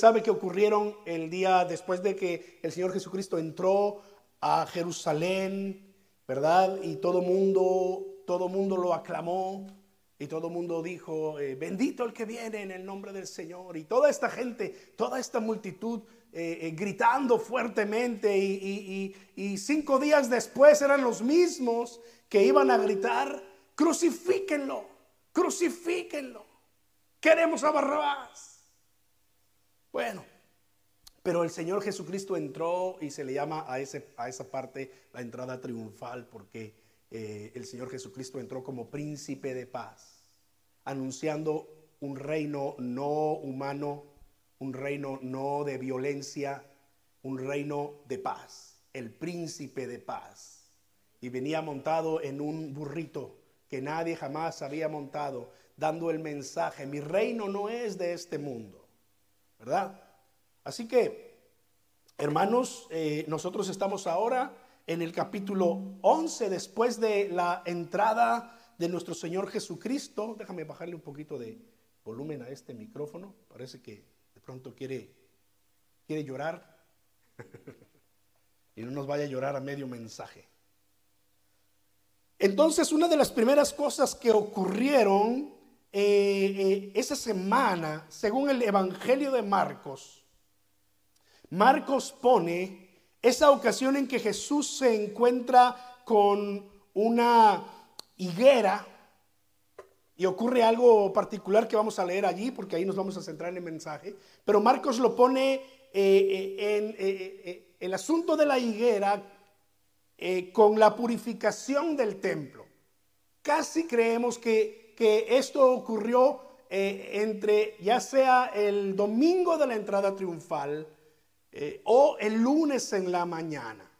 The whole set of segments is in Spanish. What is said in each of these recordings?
sabe que ocurrieron el día después de que el Señor Jesucristo entró a Jerusalén, ¿verdad? Y todo mundo, todo mundo lo aclamó y todo mundo dijo, eh, bendito el que viene en el nombre del Señor. Y toda esta gente, toda esta multitud eh, eh, gritando fuertemente y, y cinco días después eran los mismos que iban a gritar, crucifíquenlo, crucifíquenlo. Queremos a Barrabás. Bueno, pero el Señor Jesucristo entró y se le llama a, esa parte la entrada triunfal porque eh, el Señor Jesucristo entró como príncipe de paz, anunciando un reino no humano, un reino no de violencia, un reino de paz, el príncipe de paz. Y venía montado en un burrito que nadie jamás había montado, dando el mensaje, mi reino no es de este mundo, ¿verdad? Así que, hermanos, eh, nosotros estamos ahora en el capítulo 11, después de la entrada de nuestro Señor Jesucristo. Déjame bajarle un poquito de volumen a este micrófono. Parece que de pronto quiere, quiere llorar. y no nos vaya a llorar a medio mensaje. Entonces, una de las primeras cosas que ocurrieron eh, eh, esa semana, según el Evangelio de Marcos, Marcos pone esa ocasión en que Jesús se encuentra con una higuera y ocurre algo particular que vamos a leer allí porque ahí nos vamos a centrar en el mensaje, pero Marcos lo pone eh, en el asunto de la higuera con la purificación del templo. Casi creemos que, que esto ocurrió entre ya sea el domingo de la entrada triunfal, eh, o el lunes en la mañana.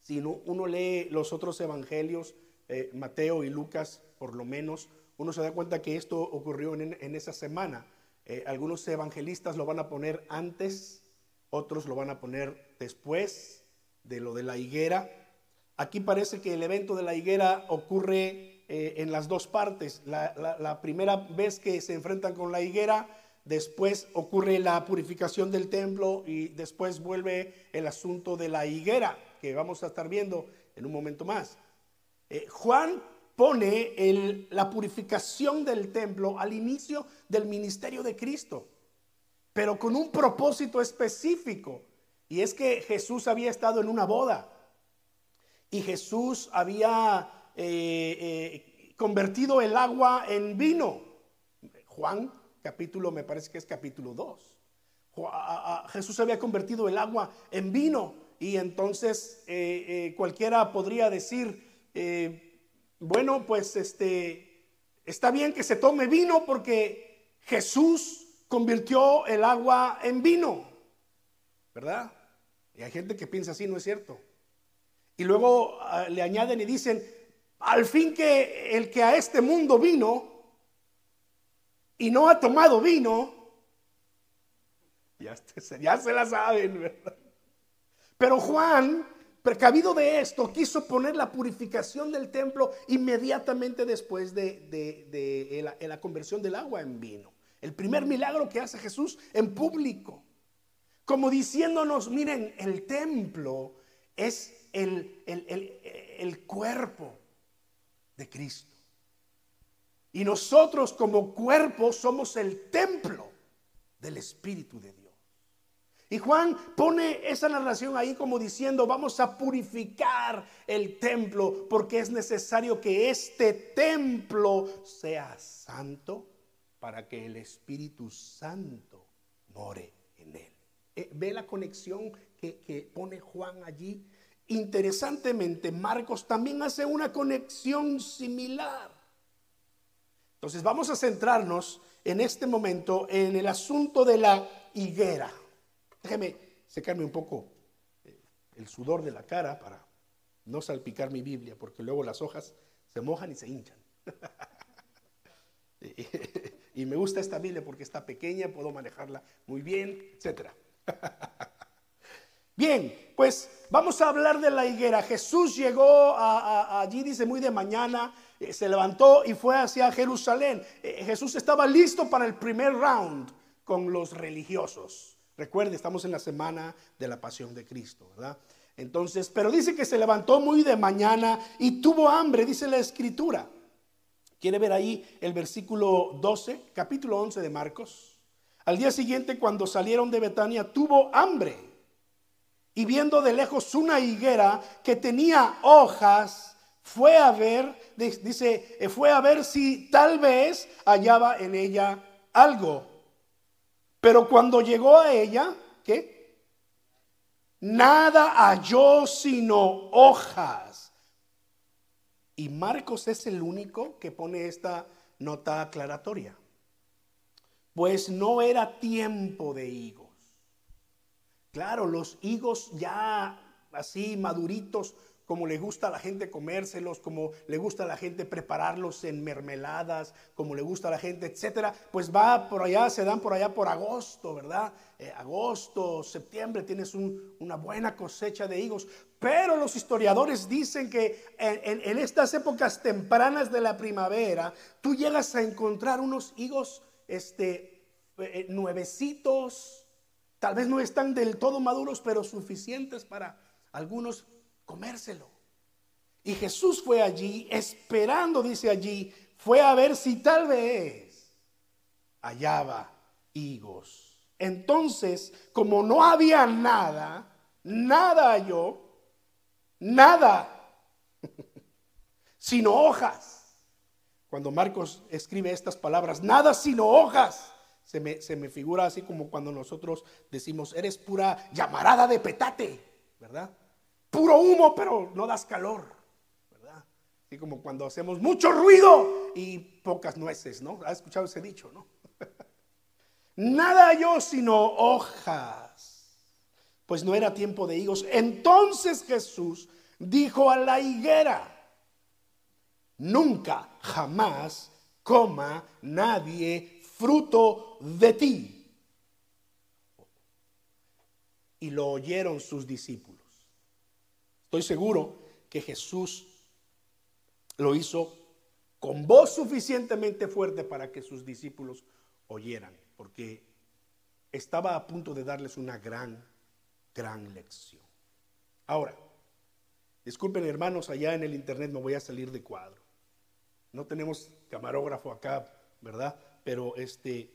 Si uno, lee los otros evangelios, eh, Mateo y Lucas, por lo menos, uno se da cuenta que esto ocurrió en, esa semana. Eh, algunos evangelistas lo van a poner antes, otros lo van a poner después de lo de la higuera. Aquí parece que el evento de la higuera ocurre en las dos partes. la primera vez que se enfrentan con la higuera, después ocurre la purificación del templo y después vuelve el asunto de la higuera, que vamos a estar viendo en un momento más. Eh, Juan pone la purificación del templo al inicio del ministerio de Cristo, pero con un propósito específico, y es que Jesús había estado en una boda y Jesús había eh, eh, convertido el agua en vino. Juan capítulo, me parece que es capítulo 2. Jesús había convertido el agua en vino y entonces eh, cualquiera podría decir, bueno, pues este, está bien que se tome vino porque Jesús convirtió el agua en vino, ¿verdad? Y hay gente que piensa así, no es cierto. Y luego ah, le añaden y dicen, al fin que el que a este mundo vino, y no ha tomado vino, ya, ya se la saben, ¿verdad? Pero Juan, precavido de esto, quiso poner la purificación del templo inmediatamente después de, la, la, conversión del agua en vino. El primer milagro que hace Jesús en público. Como diciéndonos, miren, el templo es el, el cuerpo de Cristo. Y nosotros como cuerpo somos el templo del Espíritu de Dios. Y Juan pone esa narración ahí como diciendo, vamos a purificar el templo porque es necesario que este templo sea santo para que el Espíritu Santo more en él. Eh, ¿Ve la conexión que, que pone Juan allí? Interesantemente, Marcos también hace una conexión similar. Entonces vamos a centrarnos en este momento en el asunto de la higuera. Déjeme secarme un poco eh, el sudor de la cara para no salpicar mi Biblia, porque luego las hojas se mojan y se hinchan. y me gusta esta Biblia porque está pequeña, puedo manejarla muy bien, etc. Bien, pues vamos a hablar de la higuera. Jesús llegó allí, dice, muy de mañana, eh, se levantó y fue hacia Jerusalén. Eh, Jesús estaba listo para el primer round, con los religiosos. Recuerde, estamos en la semana de la pasión de Cristo, ¿verdad? Entonces, pero dice que se levantó muy de mañana y tuvo hambre, dice la escritura. ¿Quiere ver ahí el versículo 12, capítulo 11 de Marcos? Al día siguiente, cuando salieron de Betania, tuvo hambre. Y viendo de lejos una higuera que tenía hojas, fue a ver, dice, eh, fue a ver si tal vez hallaba en ella algo. Pero cuando llegó a ella, ¿qué? Nada halló sino hojas. Y Marcos es el único que pone esta nota aclaratoria. Pues no era tiempo de higos. Claro, los higos ya así maduritos como le gusta a la gente comérselos, como le gusta a la gente prepararlos en mermeladas, como le gusta a la gente, etcétera, pues va por allá, se dan por allá por agosto, ¿verdad? Eh, agosto, septiembre, tienes una buena cosecha de higos. Pero los historiadores dicen que en, estas épocas tempranas de la primavera, tú llegas a encontrar unos higos este, eh, nuevecitos, tal vez no están del todo maduros, pero suficientes para algunos comérselo. Y Jesús fue allí, esperando, dice allí, fue a ver si tal vez hallaba higos. Entonces, como no había nada, nada halló, nada, sino hojas. Cuando Marcos escribe estas palabras, nada sino hojas, se me, se me figura así como cuando nosotros decimos, eres pura llamarada de petate, ¿verdad? puro humo, pero no das calor, ¿verdad? Así como cuando hacemos mucho ruido y pocas nueces, ¿no? ¿Has escuchado ese dicho, no? Nada yo sino hojas, pues no era tiempo de higos. Entonces Jesús dijo a la higuera, nunca, jamás coma nadie fruto de ti. Y lo oyeron sus discípulos. Estoy seguro que Jesús lo hizo con voz suficientemente fuerte para que sus discípulos oyeran, porque estaba a punto de darles una gran, gran lección. Ahora, disculpen hermanos, allá en el internet me voy a salir de cuadro. No tenemos camarógrafo acá, ¿verdad? Pero este,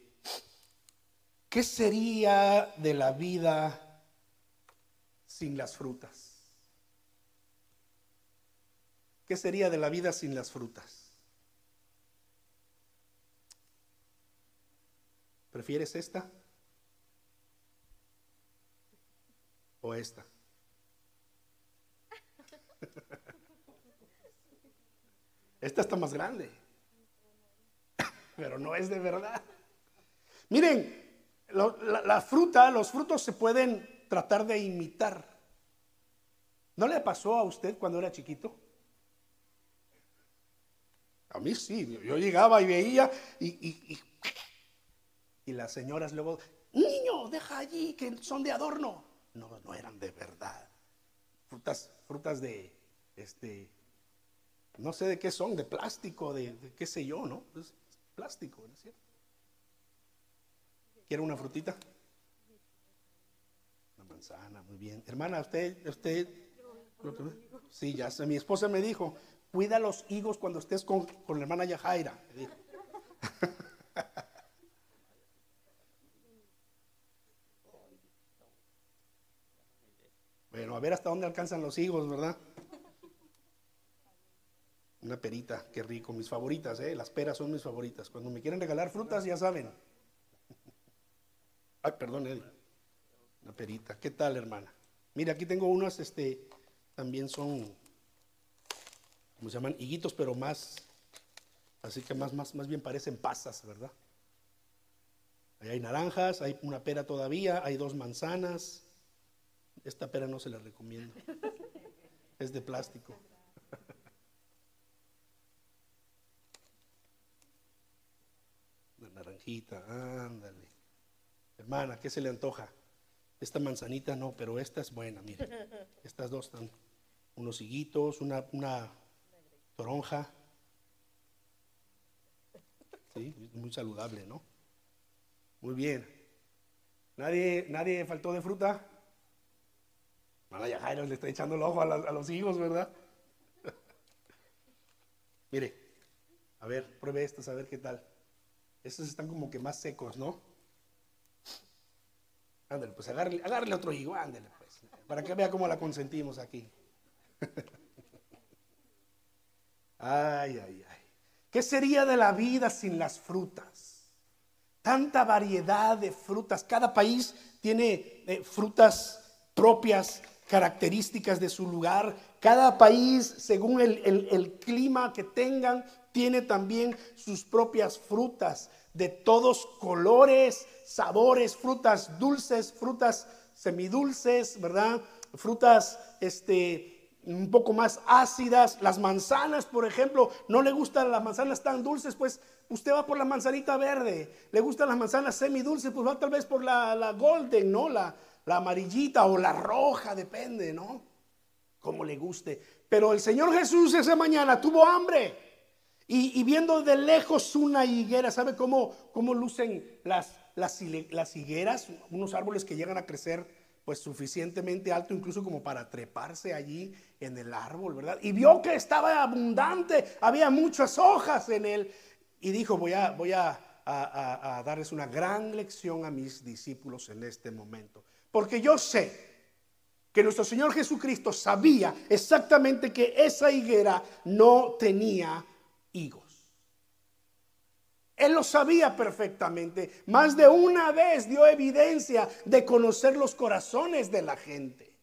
¿qué sería de la vida sin las frutas? ¿Qué sería de la vida sin las frutas? ¿Prefieres esta? ¿O esta? Esta está más grande, pero no es de verdad. Miren, la, fruta, los frutos se pueden tratar de imitar. ¿No le pasó a usted cuando era chiquito? A mí sí, yo llegaba y veía y, y, las señoras luego, niño, deja allí que son de adorno. No, no eran de verdad. Frutas, frutas de, este, no sé de qué son, de plástico, de, qué sé yo, ¿no? Es plástico, ¿no es cierto? ¿Quiere una frutita? Una manzana, muy bien. Hermana, usted, usted, sí, ya sé, mi esposa me dijo, Cuida los higos cuando estés con, la hermana Yajaira. Bueno, a ver hasta dónde alcanzan los higos, ¿verdad? Una perita, qué rico, mis favoritas, ¿eh? Las peras son mis favoritas. Cuando me quieren regalar frutas, ya saben. Ay, perdón, Eddie. Una perita. ¿Qué tal, hermana? Mira, aquí tengo unas, este, también son como se llaman higuitos, pero más, así que más, más, más bien parecen pasas, ¿verdad? Ahí hay naranjas, hay una pera todavía, hay dos manzanas. Esta pera no se la recomiendo. Es de plástico. Una naranjita, ándale. Hermana, ¿qué se le antoja? Esta manzanita no, pero esta es buena, mire. Estas dos están unos higuitos, una, una toronja. Sí, muy saludable, ¿no? Muy bien. ¿Nadie, nadie faltó de fruta? Vaya Jairo le está echando el ojo a, a los hijos, ¿verdad? Mire, a ver, pruebe estos, a ver qué tal. Estos están como que más secos, ¿no? Ándale, pues agárrele, otro higo, ándale, pues. Para que vea cómo la consentimos aquí. ay, ay, ay. ¿Qué sería de la vida sin las frutas? Tanta variedad de frutas. Cada país tiene eh, frutas propias, características de su lugar. Cada país, según el clima que tengan, tiene también sus propias frutas de todos colores, sabores, frutas dulces, frutas semidulces, ¿verdad? Frutas este, un poco más ácidas. Las manzanas, por ejemplo, no le gustan las manzanas tan dulces, pues usted va por la manzanita verde. Le gustan las manzanas semidulces, pues va tal vez por la, la golden, ¿no? La, la amarillita o la roja, depende, ¿no? Como le guste. Pero el Señor Jesús esa mañana tuvo hambre. Y, viendo de lejos una higuera, ¿sabe cómo, cómo lucen las, las, higueras? Unos árboles que llegan a crecer pues suficientemente alto incluso como para treparse allí en el árbol, ¿verdad? Y vio que estaba abundante, había muchas hojas en él. Y dijo, voy a, voy a darles una gran lección a mis discípulos en este momento. Porque yo sé que nuestro Señor Jesucristo sabía exactamente que esa higuera no tenía higos. Él lo sabía perfectamente. Más de una vez dio evidencia de conocer los corazones de la gente.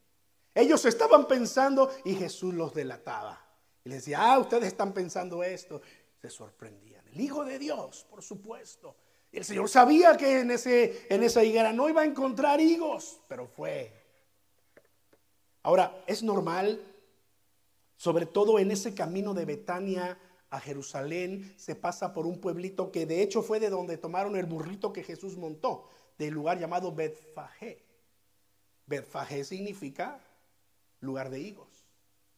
Ellos estaban pensando y Jesús los delataba. Y les decía, ah, ustedes están pensando esto. Se sorprendían. El Hijo de Dios, por supuesto. Y el Señor sabía que en, ese, en esa higuera no iba a encontrar higos, pero fue. Ahora, es normal, sobre todo en ese camino de Betania a Jerusalén, se pasa por un pueblito que de hecho fue de donde tomaron el burrito que Jesús montó, del lugar llamado Betfagé. Betfagé significa lugar de higos,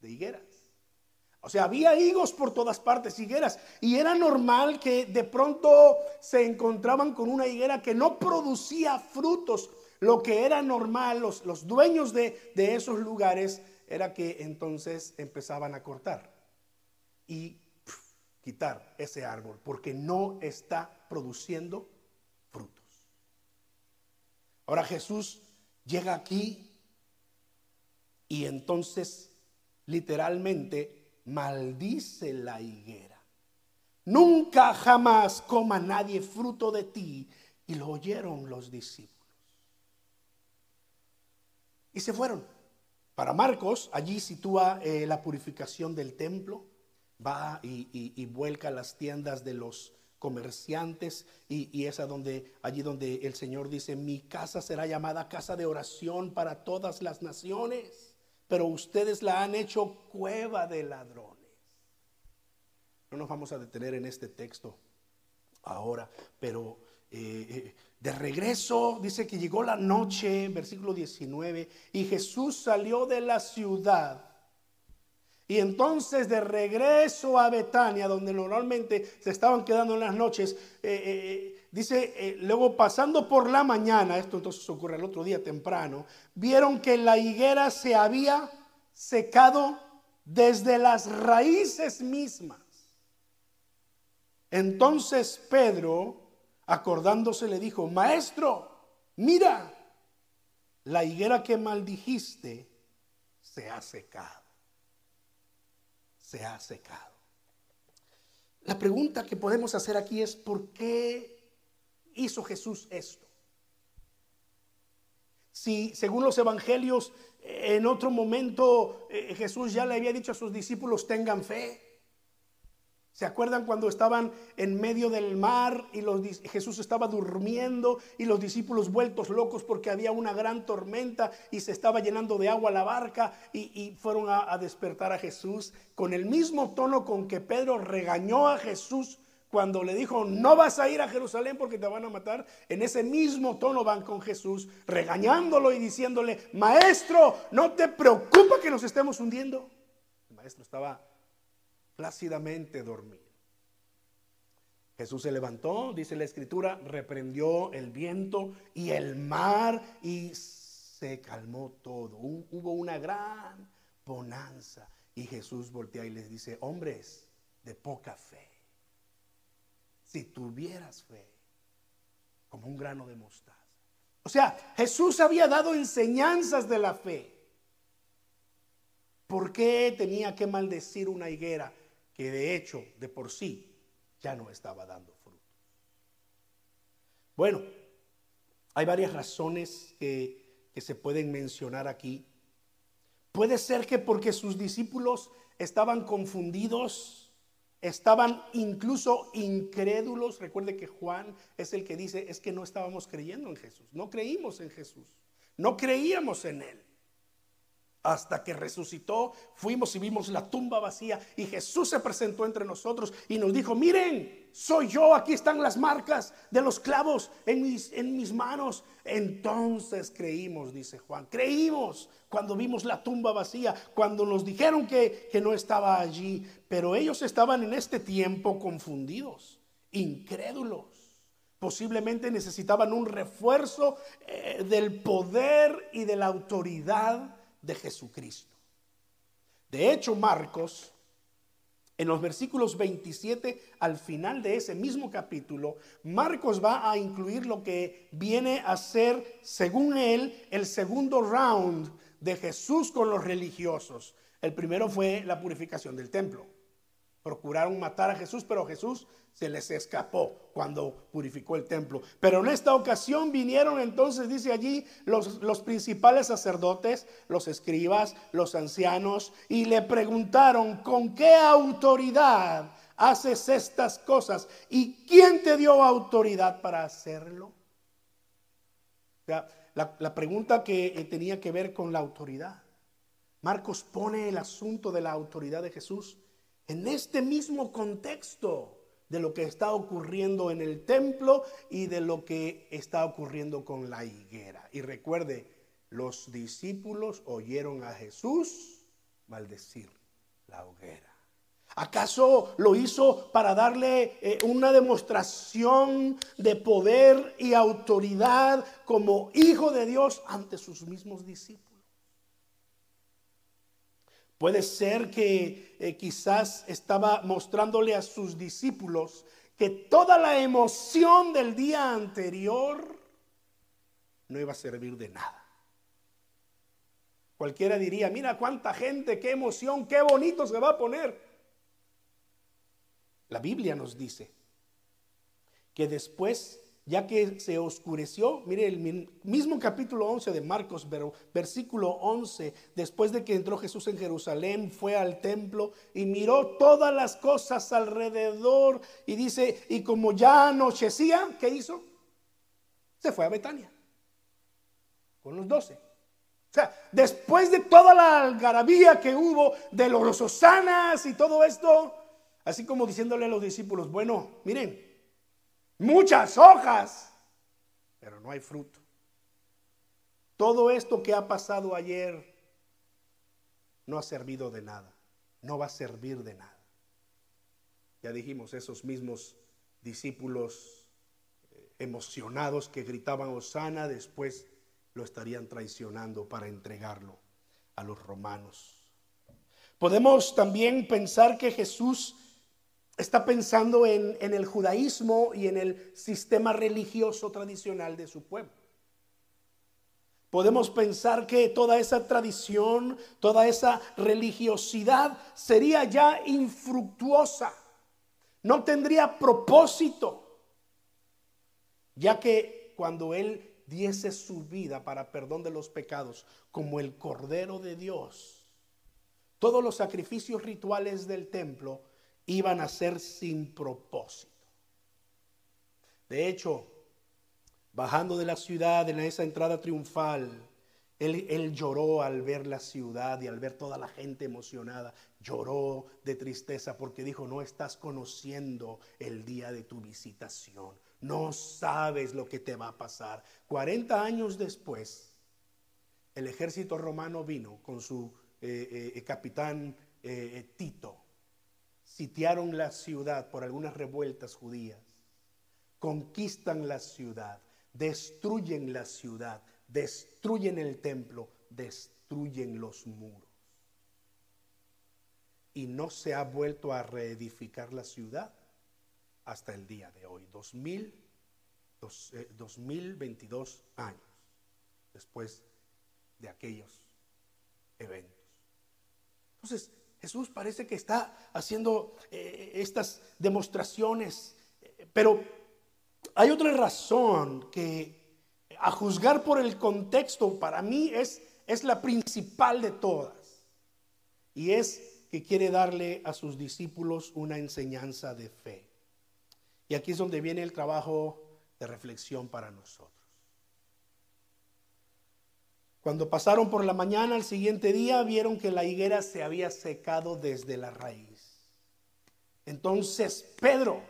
de higueras. O sea, había higos por todas partes, higueras. Y era normal que de pronto se encontraban con una higuera que no producía frutos. Lo que era normal, los, los dueños de, de esos lugares, era que entonces empezaban a cortar. Y quitar ese árbol porque no está produciendo frutos. Ahora Jesús llega aquí y entonces literalmente maldice la higuera. Nunca jamás coma nadie fruto de ti. Y lo oyeron los discípulos. Y se fueron. Para Marcos, allí sitúa eh, la purificación del templo va y, vuelca las tiendas de los comerciantes y, es donde, allí donde el Señor dice, mi casa será llamada casa de oración para todas las naciones, pero ustedes la han hecho cueva de ladrones. No nos vamos a detener en este texto ahora, pero eh, eh, de regreso dice que llegó la noche, versículo 19, y Jesús salió de la ciudad y entonces de regreso a Betania, donde normalmente se estaban quedando en las noches, eh, eh, eh, dice, luego pasando por la mañana, esto entonces ocurre el otro día temprano, vieron que la higuera se había secado desde las raíces mismas. Entonces Pedro, acordándose, le dijo, maestro, mira, la higuera que maldijiste se ha secado se ha secado. La pregunta que podemos hacer aquí es, ¿por qué hizo Jesús esto? Si según los evangelios en otro momento eh, Jesús ya le había dicho a sus discípulos, tengan fe. ¿Se acuerdan cuando estaban en medio del mar y Jesús estaba durmiendo y los discípulos vueltos locos porque había una gran tormenta y se estaba llenando de agua la barca y, fueron a, despertar a Jesús con el mismo tono con que Pedro regañó a Jesús cuando le dijo, no vas a ir a Jerusalén porque te van a matar, en ese mismo tono van con Jesús, regañándolo y diciéndole, maestro, no te preocupa que nos estemos hundiendo. El maestro estaba plácidamente dormir. Jesús se levantó, dice la escritura, reprendió el viento y el mar y se calmó todo. Hubo una gran bonanza. Y Jesús voltea y les dice, hombres de poca fe, si tuvieras fe, como un grano de mostaza. O sea, Jesús había dado enseñanzas de la fe. ¿Por qué tenía que maldecir una higuera que de hecho, de por sí, ya no estaba dando fruto. Bueno, hay varias razones que, que se pueden mencionar aquí. Puede ser que porque sus discípulos estaban confundidos, estaban incluso incrédulos. Recuerde que Juan es el que dice, es que no estábamos creyendo en Jesús, no creímos en Jesús, no creíamos en Él. Hasta que resucitó, fuimos y vimos la tumba vacía y Jesús se presentó entre nosotros y nos dijo, miren, soy yo, aquí están las marcas de los clavos en mis, en mis manos. Entonces creímos, dice Juan, creímos cuando vimos la tumba vacía, cuando nos dijeron que, que no estaba allí, pero ellos estaban en este tiempo confundidos, incrédulos. Posiblemente necesitaban un refuerzo eh, del poder y de la autoridad de Jesucristo. De hecho, Marcos, en los versículos 27 al final de ese mismo capítulo, Marcos va a incluir lo que viene a ser, según él, el segundo round de Jesús con los religiosos. El primero fue la purificación del templo. Procuraron matar a Jesús, pero Jesús se les escapó cuando purificó el templo. Pero en esta ocasión vinieron entonces, dice allí, los, los, principales sacerdotes, los escribas, los ancianos, y le preguntaron, ¿con qué autoridad haces estas cosas? ¿Y quién te dio autoridad para hacerlo? la, la pregunta que eh, tenía que ver con la autoridad. Marcos pone el asunto de la autoridad de Jesús en este mismo contexto de lo que está ocurriendo en el templo y de lo que está ocurriendo con la higuera. Y recuerde, los discípulos oyeron a Jesús maldecir la hoguera. ¿Acaso lo hizo para darle eh, una demostración de poder y autoridad como hijo de Dios ante sus mismos discípulos? Puede ser que eh, quizás estaba mostrándole a sus discípulos que toda la emoción del día anterior no iba a servir de nada. Cualquiera diría, mira cuánta gente, qué emoción, qué bonito se va a poner. La Biblia nos dice que después ya que se oscureció, mire el mismo capítulo 11 de Marcos, versículo 11, después de que entró Jesús en Jerusalén, fue al templo y miró todas las cosas alrededor y dice, y como ya anochecía, ¿qué hizo? Se fue a Betania con los doce. O sea, después de toda la algarabía que hubo de los osanas y todo esto, así como diciéndole a los discípulos, bueno, miren, muchas hojas, pero no hay fruto. Todo esto que ha pasado ayer no ha servido de nada, no va a servir de nada. Ya dijimos, esos mismos discípulos eh, emocionados que gritaban Osana, después lo estarían traicionando para entregarlo a los romanos. Podemos también pensar que Jesús está pensando en, el judaísmo y en el sistema religioso tradicional de su pueblo. Podemos pensar que toda esa tradición, toda esa religiosidad sería ya infructuosa, no tendría propósito, ya que cuando Él diese su vida para perdón de los pecados como el Cordero de Dios, todos los sacrificios rituales del templo iban a ser sin propósito. De hecho, bajando de la ciudad en esa entrada triunfal, él, lloró al ver la ciudad y al ver toda la gente emocionada. Lloró de tristeza porque dijo, no estás conociendo el día de tu visitación. No sabes lo que te va a pasar. 40 años después, el ejército romano vino con su eh, eh, capitán eh, Tito sitiaron la ciudad por algunas revueltas judías. conquistan la ciudad, destruyen la ciudad, destruyen el templo, destruyen los muros. Y no se ha vuelto a reedificar la ciudad hasta el día de hoy, 2000, 2022 eh, años después de aquellos eventos. Entonces, Jesús parece que está haciendo eh, estas demostraciones, pero hay otra razón que a juzgar por el contexto para mí es, es la principal de todas. Y es que quiere darle a sus discípulos una enseñanza de fe. Y aquí es donde viene el trabajo de reflexión para nosotros. Cuando pasaron por la mañana al siguiente día, vieron que la higuera se había secado desde la raíz. Entonces Pedro,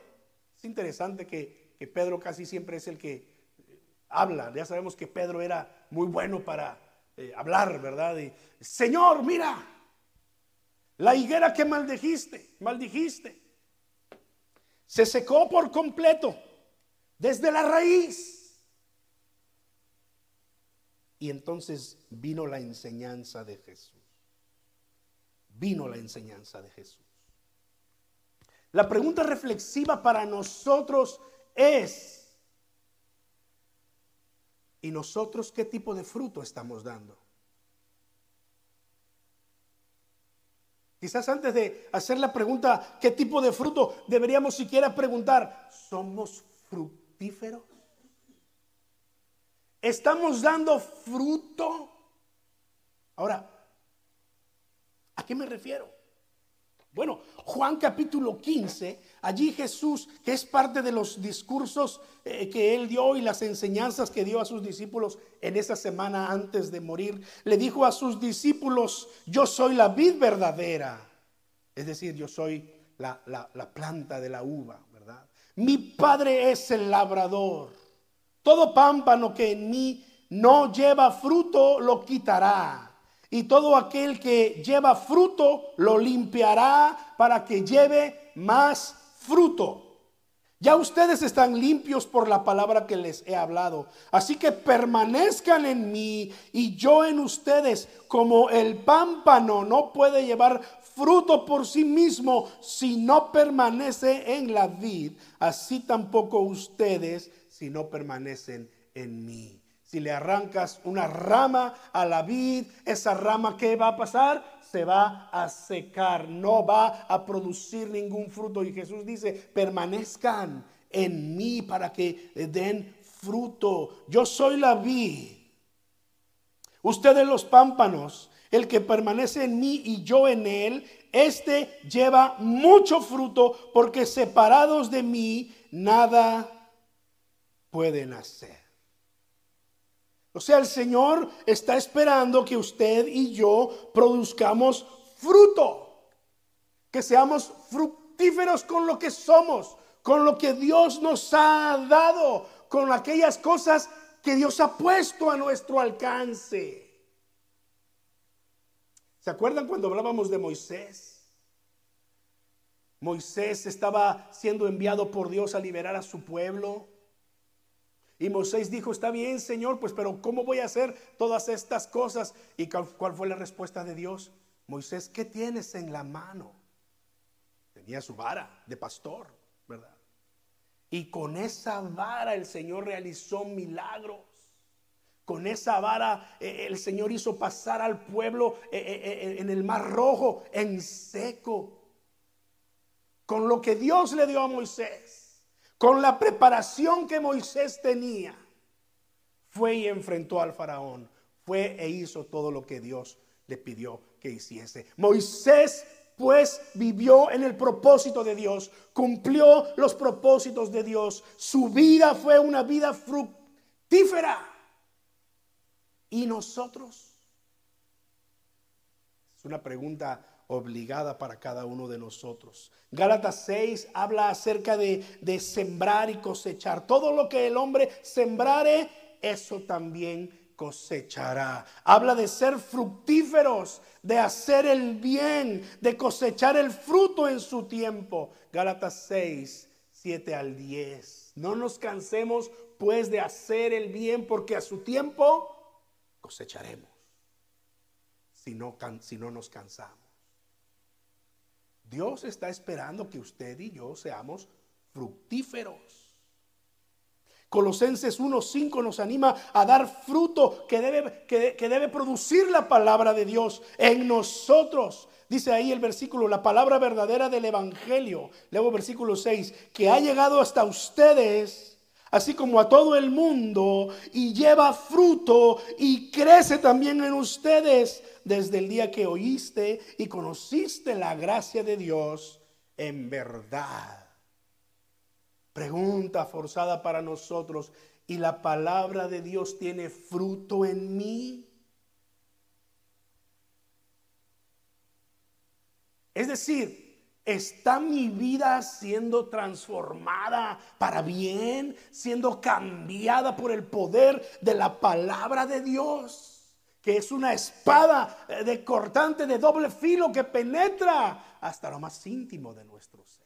es interesante que, Pedro casi siempre es el que eh, habla. Ya sabemos que Pedro era muy bueno para eh, hablar, ¿verdad? Señor, mira, la higuera que maldijiste, maldijiste, se secó por completo desde la raíz. Y entonces vino la enseñanza de Jesús. Vino la enseñanza de Jesús. La pregunta reflexiva para nosotros es, ¿y nosotros qué tipo de fruto estamos dando? Quizás antes de hacer la pregunta, ¿qué tipo de fruto? Deberíamos siquiera preguntar, ¿somos fructíferos? ¿Estamos dando fruto? Ahora, ¿a qué me refiero? Bueno, Juan capítulo 15, allí Jesús, que es parte de los discursos eh, que él dio y las enseñanzas que dio a sus discípulos en esa semana antes de morir, le dijo a sus discípulos, yo soy la vid verdadera, es decir, yo soy la, la planta de la uva, ¿verdad? Mi padre es el labrador. Todo pámpano que en mí no lleva fruto lo quitará. Y todo aquel que lleva fruto lo limpiará para que lleve más fruto. Ya ustedes están limpios por la palabra que les he hablado. Así que permanezcan en mí y yo en ustedes, como el pámpano no puede llevar fruto por sí mismo si no permanece en la vid, así tampoco ustedes si no permanecen en mí. Si le arrancas una rama a la vid, esa rama ¿qué va a pasar? Se va a secar, no va a producir ningún fruto. Y Jesús dice, permanezcan en mí para que den fruto. Yo soy la vid. Ustedes los pámpanos, el que permanece en mí y yo en él, este lleva mucho fruto porque separados de mí nada pueden hacer. O sea, el Señor está esperando que usted y yo produzcamos fruto, que seamos fructíferos con lo que somos, con lo que Dios nos ha dado, con aquellas cosas que Dios ha puesto a nuestro alcance. ¿Se acuerdan cuando hablábamos de Moisés? Moisés estaba siendo enviado por Dios a liberar a su pueblo. Y Moisés dijo, está bien, Señor, pues pero ¿cómo voy a hacer todas estas cosas? ¿Y cuál fue la respuesta de Dios? Moisés, ¿qué tienes en la mano? Tenía su vara de pastor, ¿verdad? Y con esa vara el Señor realizó milagros. Con esa vara eh, el Señor hizo pasar al pueblo eh, eh, en el mar rojo en seco. Con lo que Dios le dio a Moisés con la preparación que Moisés tenía, fue y enfrentó al faraón, fue e hizo todo lo que Dios le pidió que hiciese. Moisés pues vivió en el propósito de Dios, cumplió los propósitos de Dios, su vida fue una vida fructífera. ¿Y nosotros? Es una pregunta obligada para cada uno de nosotros. Gálatas 6 habla acerca de, de, sembrar y cosechar. Todo lo que el hombre sembrare, eso también cosechará. Habla de ser fructíferos, de hacer el bien, de cosechar el fruto en su tiempo. Gálatas 6, 7 al 10. No nos cansemos pues de hacer el bien porque a su tiempo cosecharemos si no, si no nos cansamos. Dios está esperando que usted y yo seamos fructíferos. Colosenses 1.5 nos anima a dar fruto que debe, que, debe producir la palabra de Dios en nosotros. Dice ahí el versículo, la palabra verdadera del Evangelio. Luego versículo 6, que ha llegado hasta ustedes, así como a todo el mundo, y lleva fruto y crece también en ustedes desde el día que oíste y conociste la gracia de Dios en verdad. Pregunta forzada para nosotros. ¿Y la palabra de Dios tiene fruto en mí? Es decir, ¿está mi vida siendo transformada para bien? ¿Siendo cambiada por el poder de la palabra de Dios? Que es una espada de cortante de doble filo que penetra hasta lo más íntimo de nuestro ser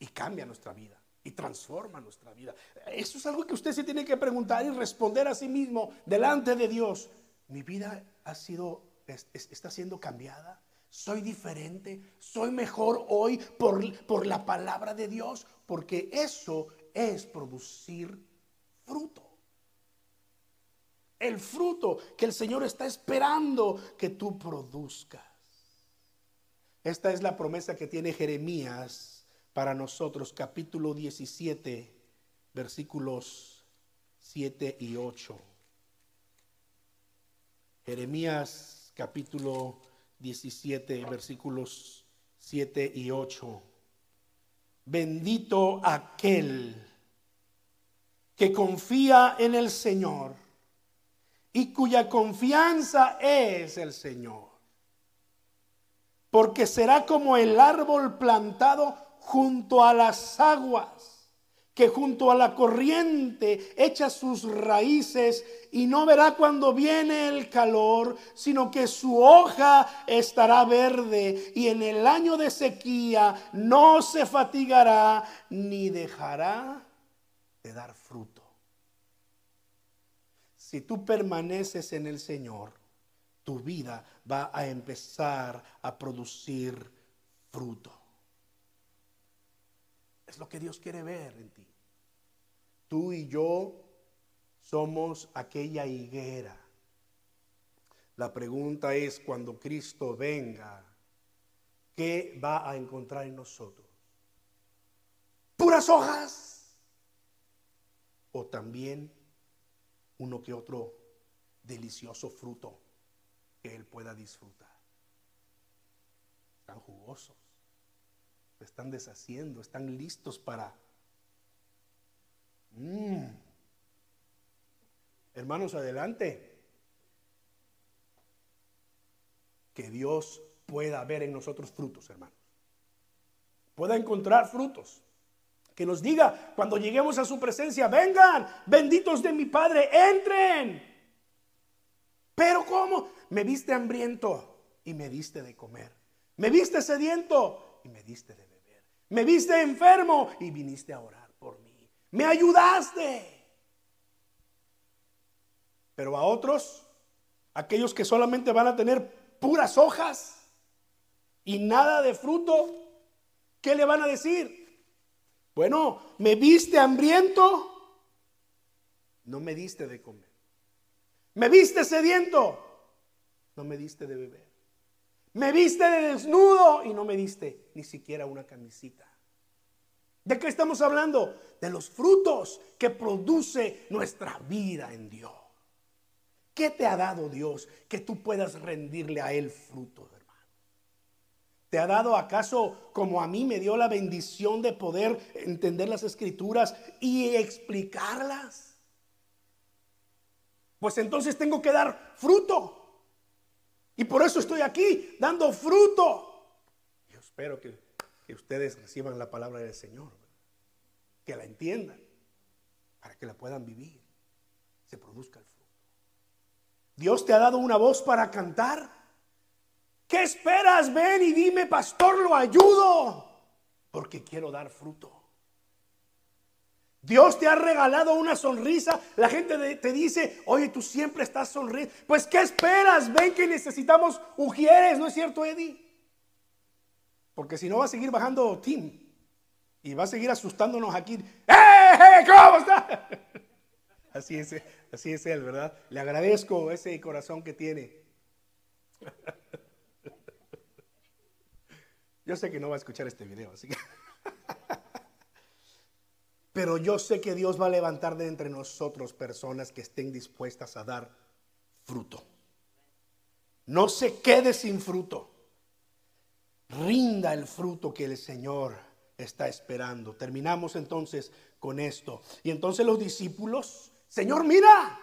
y cambia nuestra vida y transforma nuestra vida. Eso es algo que usted se tiene que preguntar y responder a sí mismo delante de Dios. Mi vida ha sido, está siendo cambiada. Soy diferente, soy mejor hoy por, por la palabra de Dios, porque eso es producir fruto. El fruto que el Señor está esperando que tú produzcas. Esta es la promesa que tiene Jeremías para nosotros, capítulo 17, versículos 7 y 8. Jeremías capítulo 17, versículos 7 y 8. Bendito aquel que confía en el Señor y cuya confianza es el Señor. Porque será como el árbol plantado junto a las aguas, que junto a la corriente echa sus raíces y no verá cuando viene el calor, sino que su hoja estará verde y en el año de sequía no se fatigará ni dejará de dar fruto. Si tú permaneces en el Señor, tu vida va a empezar a producir fruto. Es lo que Dios quiere ver en ti. Tú y yo somos aquella higuera. La pregunta es cuando Cristo venga, ¿qué va a encontrar en nosotros? ¿Puras hojas? ¿O también uno que otro delicioso fruto que Él pueda disfrutar? Tan jugosos están deshaciendo, están listos para... Mm. Hermanos, adelante. Que Dios pueda ver en nosotros frutos, hermanos. Pueda encontrar frutos. Que nos diga cuando lleguemos a su presencia, vengan, benditos de mi Padre, entren. Pero ¿cómo? Me viste hambriento y me diste de comer. Me viste sediento y me diste de me viste enfermo y viniste a orar por mí. Me ayudaste. Pero a otros, aquellos que solamente van a tener puras hojas y nada de fruto, ¿qué le van a decir? Bueno, me viste hambriento, no me diste de comer. Me viste sediento, no me diste de beber. Me viste de desnudo y no me diste ni siquiera una camisita. ¿De qué estamos hablando? De los frutos que produce nuestra vida en Dios. ¿Qué te ha dado Dios que tú puedas rendirle a Él fruto, hermano? ¿Te ha dado acaso como a mí me dio la bendición de poder entender las escrituras y explicarlas? Pues entonces tengo que dar fruto. Y por eso estoy aquí, dando fruto. Yo espero que, ustedes reciban la palabra del Señor, que la entiendan, para que la puedan vivir, se produzca el fruto. Dios te ha dado una voz para cantar. ¿Qué esperas? Ven y dime, pastor, lo ayudo, porque quiero dar fruto. Dios te ha regalado una sonrisa. La gente te dice, oye, tú siempre estás sonriendo. Pues, ¿qué esperas? Ven que necesitamos ujieres, ¿no es cierto, Eddie? Porque si no va a seguir bajando Tim. Y va a seguir asustándonos aquí. ¡Eh, cómo está! Así es, así es él, ¿verdad? Le agradezco ese corazón que tiene. Yo sé que no va a escuchar este video, así que... Pero yo sé que Dios va a levantar de entre nosotros personas que estén dispuestas a dar fruto. No se quede sin fruto. Rinda el fruto que el Señor está esperando. Terminamos entonces con esto. Y entonces los discípulos, Señor, mira,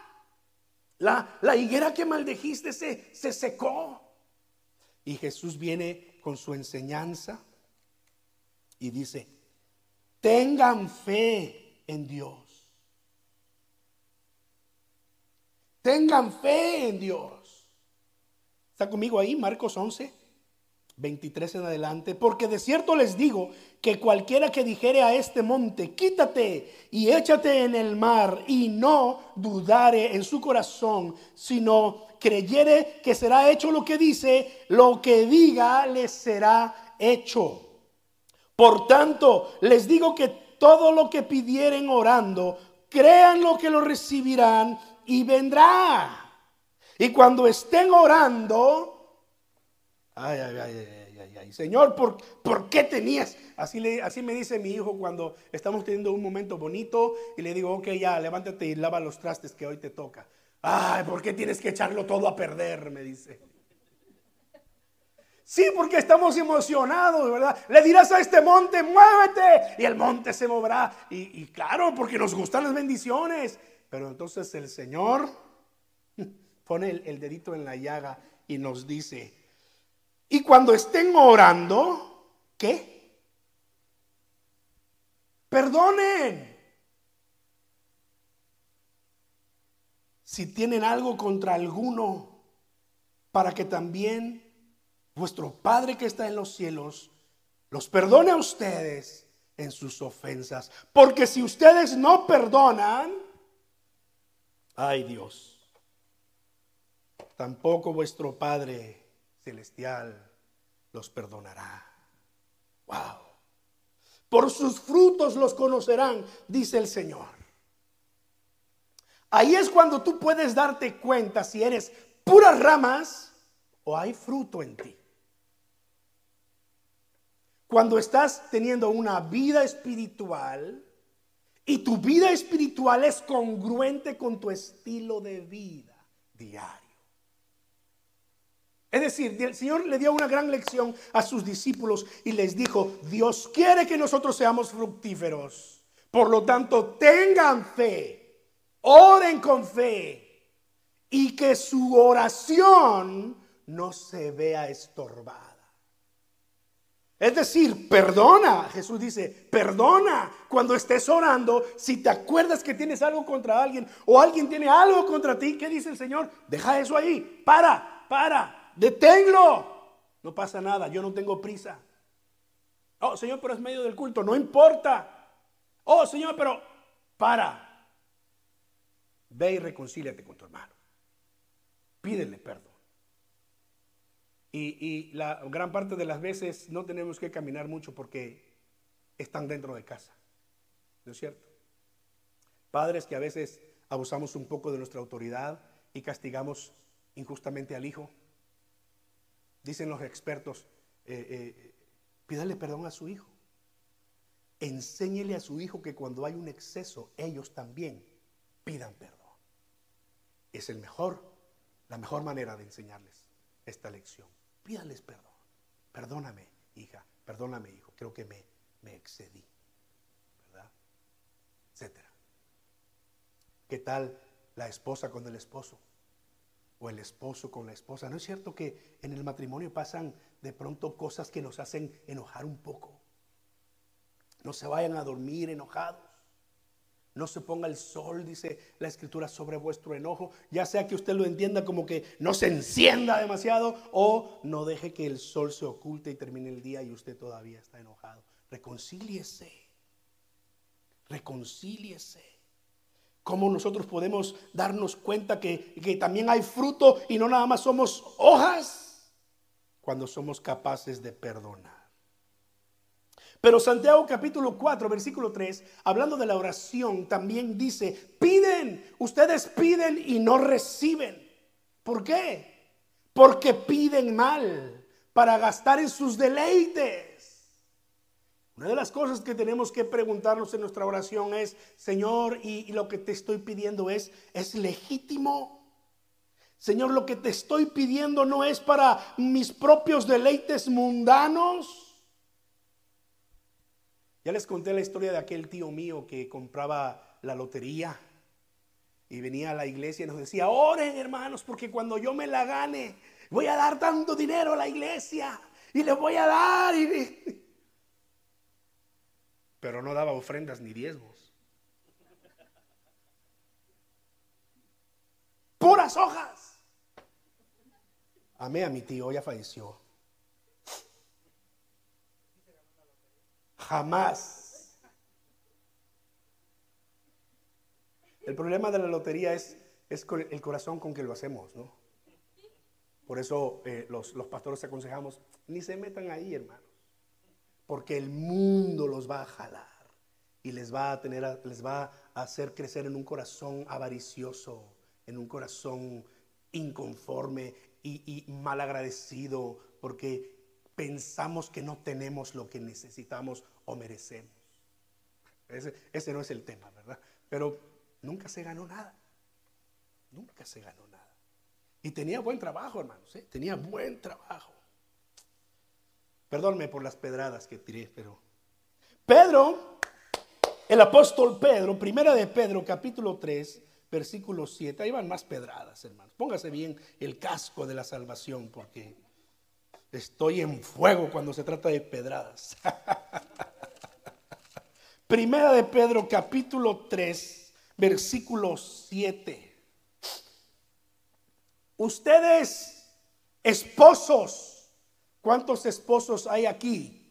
la, la higuera que maldejiste se, se secó. Y Jesús viene con su enseñanza y dice, Tengan fe en Dios. Tengan fe en Dios. ¿Está conmigo ahí? Marcos 11, 23 en adelante. Porque de cierto les digo que cualquiera que dijere a este monte, quítate y échate en el mar, y no dudare en su corazón, sino creyere que será hecho lo que dice, lo que diga le será hecho. Por tanto, les digo que todo lo que pidieren orando, crean lo que lo recibirán y vendrá. Y cuando estén orando, ay, ay, ay, ay, ay, Señor, ¿por, ¿por qué tenías? Así, le, así me dice mi hijo cuando estamos teniendo un momento bonito y le digo, ok, ya, levántate y lava los trastes que hoy te toca. Ay, ¿por qué tienes que echarlo todo a perder? Me dice. Sí, porque estamos emocionados, ¿verdad? Le dirás a este monte, muévete, y el monte se moverá. Y, claro, porque nos gustan las bendiciones. Pero entonces el Señor pone el, el dedito en la llaga y nos dice, y cuando estén orando, ¿qué? Perdonen. Si tienen algo contra alguno, para que también vuestro Padre que está en los cielos los perdone a ustedes en sus ofensas. Porque si ustedes no perdonan, ay Dios, tampoco vuestro Padre celestial los perdonará. Wow. Por sus frutos los conocerán, dice el Señor. Ahí es cuando tú puedes darte cuenta si eres puras ramas o hay fruto en ti. Cuando estás teniendo una vida espiritual y tu vida espiritual es congruente con tu estilo de vida diario. Es decir, el Señor le dio una gran lección a sus discípulos y les dijo, Dios quiere que nosotros seamos fructíferos. Por lo tanto, tengan fe, oren con fe y que su oración no se vea estorbada. Es decir, perdona. Jesús dice, perdona cuando estés orando. Si te acuerdas que tienes algo contra alguien o alguien tiene algo contra ti, ¿qué dice el Señor? Deja eso ahí. Para, para, deténlo. No pasa nada, yo no tengo prisa. Oh, Señor, pero es medio del culto, no importa. Oh, Señor, pero para. Ve y reconcíliate con tu hermano. Pídele perdón. Y, la gran parte de las veces no tenemos que caminar mucho porque están dentro de casa. ¿No es cierto? Padres que a veces abusamos un poco de nuestra autoridad y castigamos injustamente al hijo. Dicen los expertos, eh, eh, pídale perdón a su hijo. Enséñele a su hijo que cuando hay un exceso, ellos también pidan perdón. Es el mejor, la mejor manera de enseñarles esta lección. Pídales perdón. Perdóname, hija. Perdóname, hijo. Creo que me, me excedí. ¿Verdad? Etcétera. ¿Qué tal la esposa con el esposo? O el esposo con la esposa. ¿No es cierto que en el matrimonio pasan de pronto cosas que nos hacen enojar un poco? No se vayan a dormir enojados. No se ponga el sol, dice la escritura, sobre vuestro enojo. Ya sea que usted lo entienda como que no se encienda demasiado o no deje que el sol se oculte y termine el día y usted todavía está enojado. Reconcíliese. reconcíliese. ¿Cómo nosotros podemos darnos cuenta que, que también hay fruto y no nada más somos hojas? Cuando somos capaces de perdonar. Pero Santiago capítulo 4, versículo 3, hablando de la oración, también dice, piden, ustedes piden y no reciben. ¿Por qué? Porque piden mal para gastar en sus deleites. Una de las cosas que tenemos que preguntarnos en nuestra oración es, Señor, y, lo que te estoy pidiendo es, ¿es legítimo? Señor, lo que te estoy pidiendo no es para mis propios deleites mundanos. Ya les conté la historia de aquel tío mío que compraba la lotería y venía a la iglesia y nos decía, oren hermanos, porque cuando yo me la gane, voy a dar tanto dinero a la iglesia y les voy a dar. Pero no daba ofrendas ni diezmos. Puras hojas. Amé a mi tío, ya falleció. Jamás. El problema de la lotería es, es el corazón con que lo hacemos, ¿no? Por eso eh, los, los pastores aconsejamos, ni se metan ahí, hermanos, porque el mundo los va a jalar y les va a tener, les va a hacer crecer en un corazón avaricioso, en un corazón inconforme y, y malagradecido, porque pensamos que no tenemos lo que necesitamos o merecemos. Ese, no es el tema, ¿verdad? Pero nunca se ganó nada. Nunca se ganó nada. Y tenía buen trabajo, hermanos. ¿eh? Tenía buen trabajo. Perdónme por las pedradas que tiré, pero... Pedro, el apóstol Pedro, primera de Pedro, capítulo 3, versículo 7. Ahí van más pedradas, hermanos. Póngase bien el casco de la salvación, porque Estoy en fuego cuando se trata de pedradas. Primera de Pedro capítulo 3, versículo 7. Ustedes, esposos, ¿cuántos esposos hay aquí?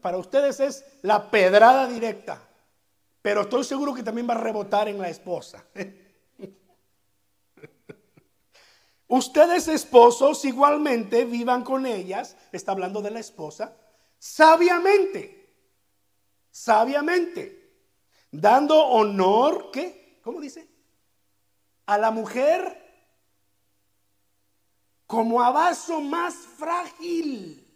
Para ustedes es la pedrada directa, pero estoy seguro que también va a rebotar en la esposa. Ustedes esposos igualmente vivan con ellas, está hablando de la esposa, sabiamente, sabiamente, dando honor, ¿qué? ¿Cómo dice? A la mujer como a vaso más frágil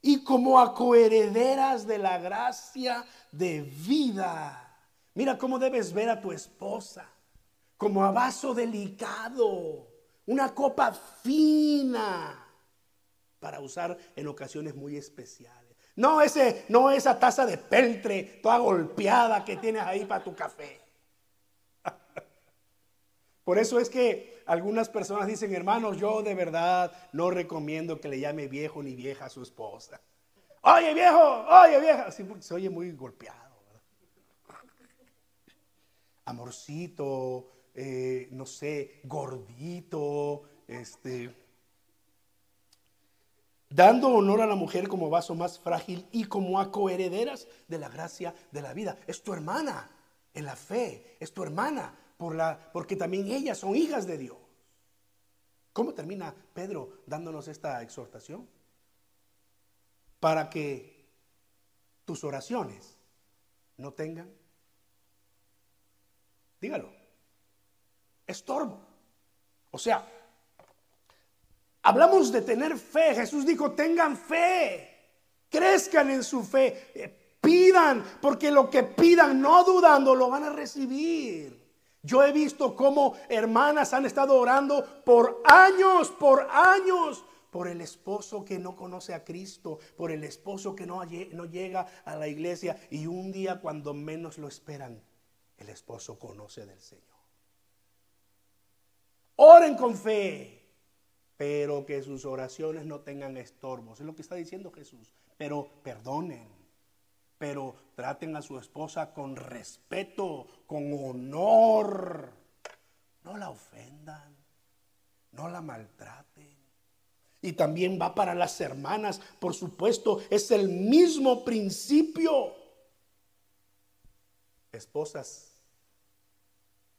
y como a coherederas de la gracia de vida. Mira cómo debes ver a tu esposa, como a vaso delicado una copa fina para usar en ocasiones muy especiales. No, ese, no esa taza de peltre toda golpeada que tienes ahí para tu café. Por eso es que algunas personas dicen, hermanos, yo de verdad no recomiendo que le llame viejo ni vieja a su esposa. Oye viejo, oye vieja, se oye muy golpeado. Amorcito, eh, no sé, gordito, este, dando honor a la mujer como vaso más frágil y como a coherederas de la gracia de la vida. Es tu hermana en la fe, es tu hermana por la, porque también ellas son hijas de Dios. ¿Cómo termina Pedro dándonos esta exhortación? Para que tus oraciones no tengan, dígalo, estorbo. O sea, hablamos de tener fe. Jesús dijo, tengan fe, crezcan en su fe, eh, pidan, porque lo que pidan no dudando lo van a recibir. Yo he visto cómo hermanas han estado orando por años, por años, por el esposo que no conoce a Cristo, por el esposo que no, no llega a la iglesia y un día cuando menos lo esperan, el esposo conoce del Señor. Oren con fe, pero que sus oraciones no tengan estorbos. Es lo que está diciendo Jesús. Pero perdonen, pero traten a su esposa con respeto, con honor. No la ofendan, no la maltraten. Y también va para las hermanas, por supuesto, es el mismo principio. Esposas,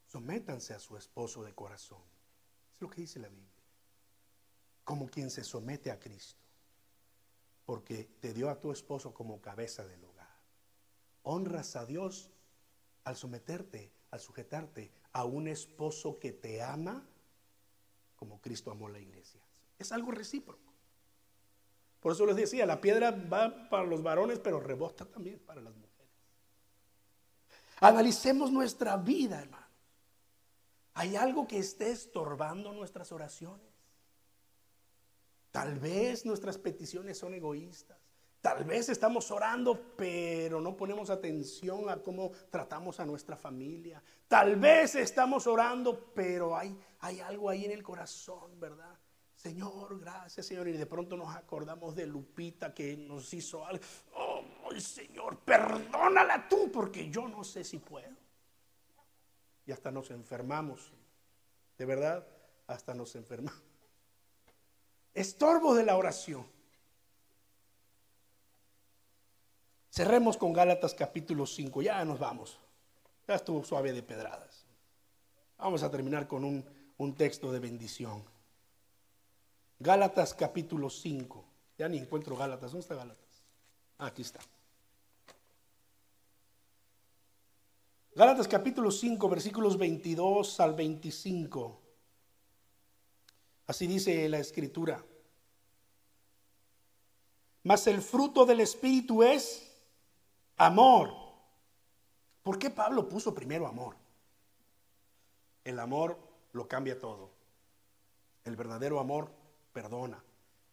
sométanse a su esposo de corazón. Es lo que dice la Biblia. Como quien se somete a Cristo. Porque te dio a tu esposo como cabeza del hogar. Honras a Dios al someterte, al sujetarte a un esposo que te ama como Cristo amó la iglesia. Es algo recíproco. Por eso les decía, la piedra va para los varones, pero rebota también para las mujeres. Analicemos nuestra vida, hermano. ¿Hay algo que esté estorbando nuestras oraciones? Tal vez nuestras peticiones son egoístas. Tal vez estamos orando, pero no ponemos atención a cómo tratamos a nuestra familia. Tal vez estamos orando, pero hay, hay algo ahí en el corazón, ¿verdad? Señor, gracias, Señor. Y de pronto nos acordamos de Lupita que nos hizo algo. Oh, Señor, perdónala tú, porque yo no sé si puedo. Y hasta nos enfermamos. De verdad, hasta nos enfermamos. Estorbo de la oración. Cerremos con Gálatas capítulo 5, ya nos vamos. Ya estuvo suave de pedradas. Vamos a terminar con un, un texto de bendición. Gálatas capítulo 5. Ya ni encuentro Gálatas. ¿Dónde está Gálatas? Aquí está. Gálatas capítulo 5, versículos 22 al 25. Así dice la escritura. Mas el fruto del Espíritu es Amor. ¿Por qué Pablo puso primero amor? El amor lo cambia todo. El verdadero amor perdona.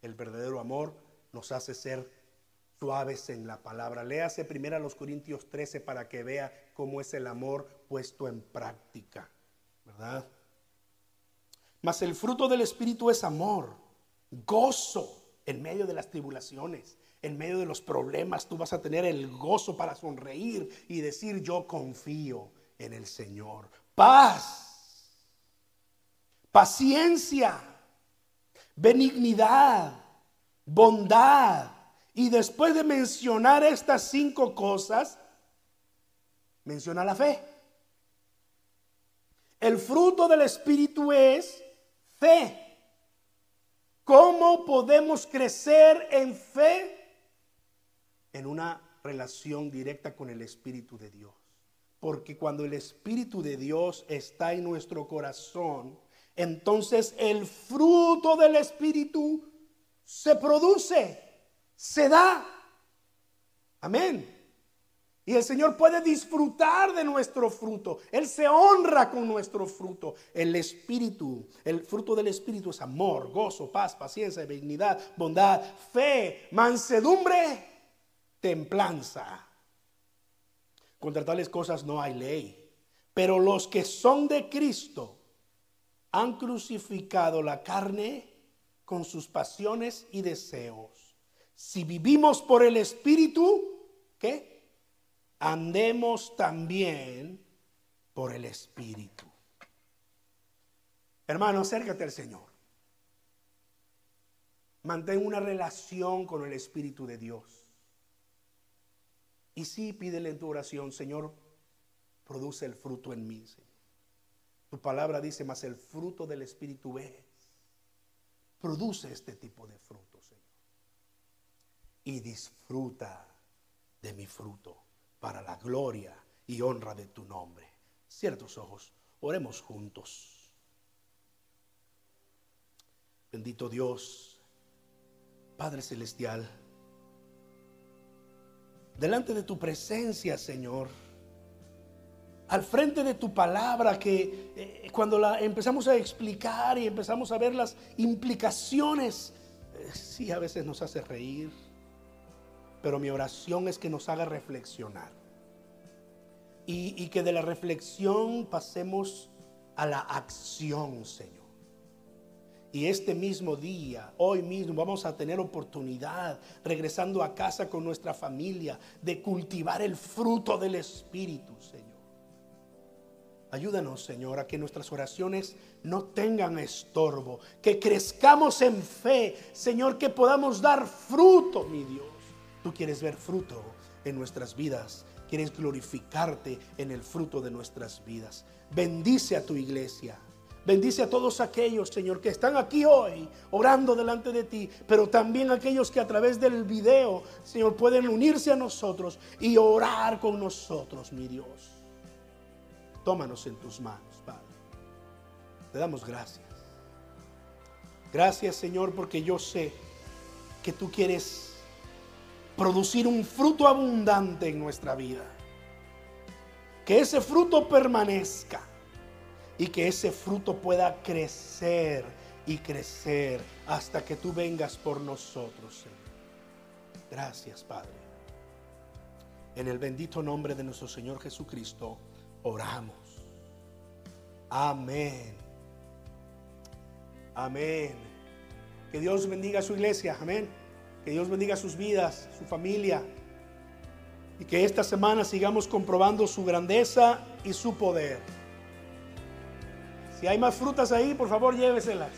El verdadero amor nos hace ser suaves en la palabra. Léase primero a los Corintios 13 para que vea cómo es el amor puesto en práctica. ¿Verdad? Mas el fruto del Espíritu es amor, gozo en medio de las tribulaciones, en medio de los problemas tú vas a tener el gozo para sonreír y decir yo confío en el Señor. Paz, paciencia, benignidad, bondad. Y después de mencionar estas cinco cosas, menciona la fe. El fruto del Espíritu es fe. ¿Cómo podemos crecer en fe? En una relación directa con el Espíritu de Dios. Porque cuando el Espíritu de Dios está en nuestro corazón, entonces el fruto del Espíritu se produce, se da. Amén. Y el Señor puede disfrutar de nuestro fruto. Él se honra con nuestro fruto. El Espíritu, el fruto del Espíritu es amor, gozo, paz, paciencia, benignidad, bondad, fe, mansedumbre templanza. Contra tales cosas no hay ley. Pero los que son de Cristo han crucificado la carne con sus pasiones y deseos. Si vivimos por el Espíritu, ¿qué? Andemos también por el Espíritu. Hermano, acércate al Señor. Mantén una relación con el Espíritu de Dios. Y sí, pídele en tu oración, Señor, produce el fruto en mí, Señor. Tu palabra dice, más el fruto del Espíritu es. Produce este tipo de fruto, Señor. Y disfruta de mi fruto para la gloria y honra de tu nombre. Ciertos ojos, oremos juntos. Bendito Dios, Padre Celestial delante de tu presencia, Señor. Al frente de tu palabra que eh, cuando la empezamos a explicar y empezamos a ver las implicaciones, eh, sí a veces nos hace reír, pero mi oración es que nos haga reflexionar. y que de la reflexión pasemos a la acción, Señor. Y este mismo día, hoy mismo, vamos a tener oportunidad, regresando a casa con nuestra familia, de cultivar el fruto del Espíritu, Señor. Ayúdanos, Señor, a que nuestras oraciones no tengan estorbo, que crezcamos en fe, Señor, que podamos dar fruto, mi Dios. Tú quieres ver fruto en nuestras vidas quieres glorificarte en el fruto de nuestras vidas. Bendice a tu iglesia. Bendice a todos aquellos, Señor, que están aquí hoy orando delante de ti, pero también aquellos que a través del video, Señor, pueden unirse a nosotros y orar con nosotros, mi Dios. Tómanos en tus manos, Padre. Te damos gracias. Gracias, Señor, porque yo sé que tú quieres producir un fruto abundante en nuestra vida. Que ese fruto permanezca y que ese fruto pueda crecer y crecer hasta que tú vengas por nosotros, Señor. Gracias, Padre. En el bendito nombre de nuestro Señor Jesucristo, oramos. Amén. Amén. Que Dios bendiga a su iglesia. Amén. Que Dios bendiga sus vidas, su familia. Y que esta semana sigamos comprobando su grandeza y su poder. Si hay más frutas ahí, por favor lléveselas.